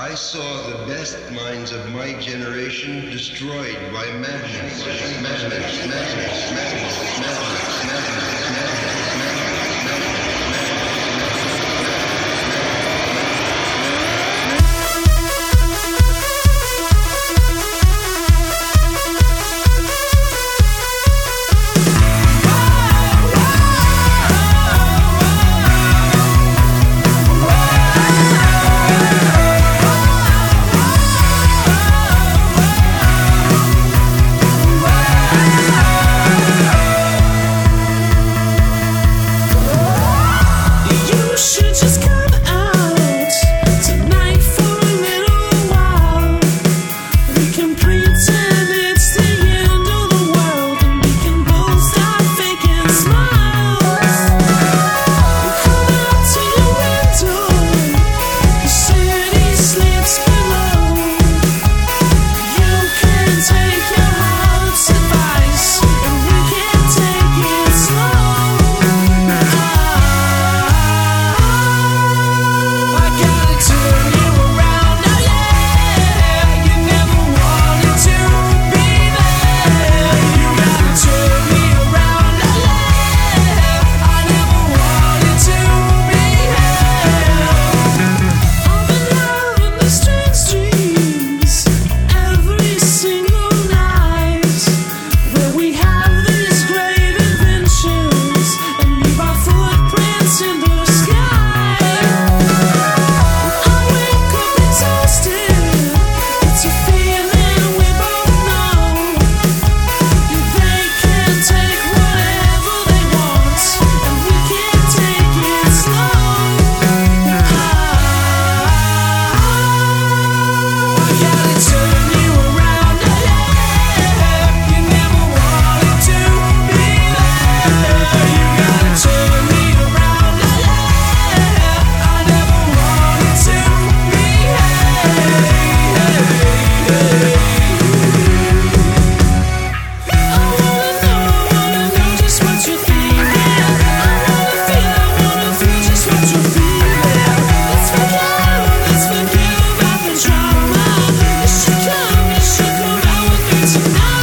I saw the best minds of my generation destroyed by madness, madness, It's